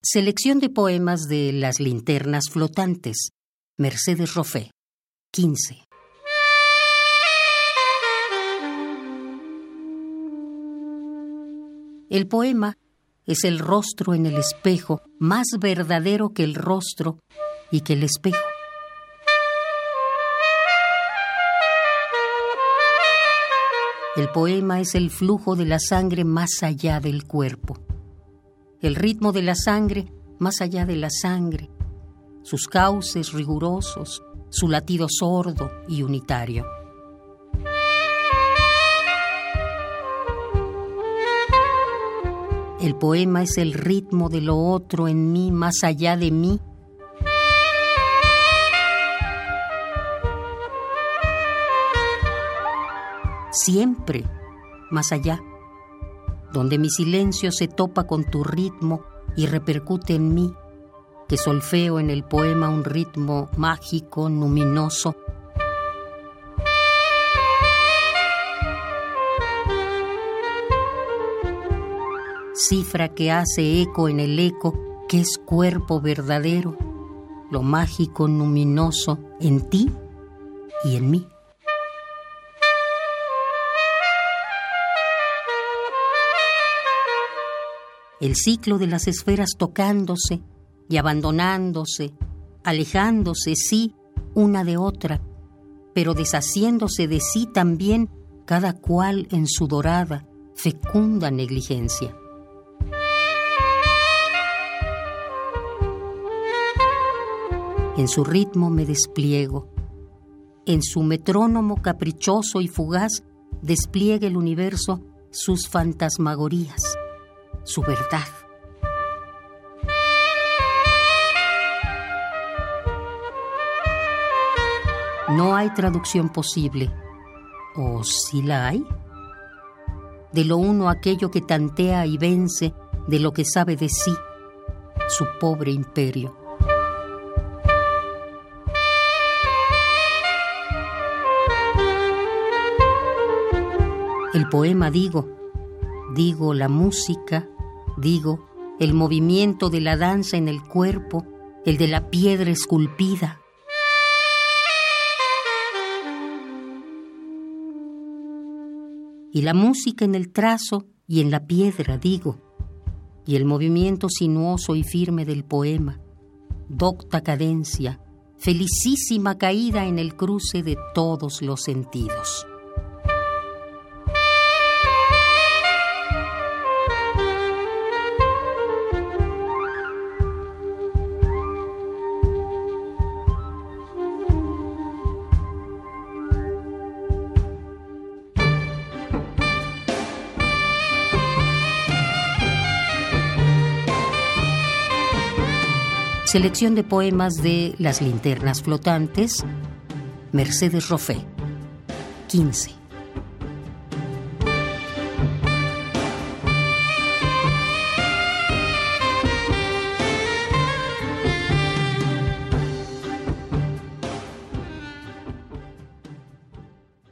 Selección de poemas de Las linternas flotantes. Mercedes Roffé. 15. El poema es el rostro en el espejo, más verdadero que el rostro y que el espejo. El poema es el flujo de la sangre más allá del cuerpo, el ritmo de la sangre más allá de la sangre, sus cauces rigurosos, su latido sordo y unitario. El poema es el ritmo de lo otro en mí, más allá de mí, siempre más allá, donde mi silencio se topa con tu ritmo y repercute en mí, que solfeo en el poema un ritmo mágico, luminoso. Cifra que hace eco en el eco, que es cuerpo verdadero, lo mágico, luminoso en ti y en mí. El ciclo de las esferas tocándose y abandonándose, alejándose, sí, una de otra, pero deshaciéndose de sí también, cada cual en su dorada, fecunda negligencia. En su ritmo me despliego, en su metrónomo caprichoso y fugaz despliega el universo sus fantasmagorías su verdad. No hay traducción posible, o si la hay, de lo uno aquello que tantea y vence de lo que sabe de sí, su pobre imperio. El poema, digo, digo la música, digo, el movimiento de la danza en el cuerpo, el de la piedra esculpida. Y la música en el trazo y en la piedra, digo, y el movimiento sinuoso y firme del poema, docta cadencia, felicísima caída en el cruce de todos los sentidos. Selección de poemas de Las linternas flotantes, Mercedes Roffé, 15.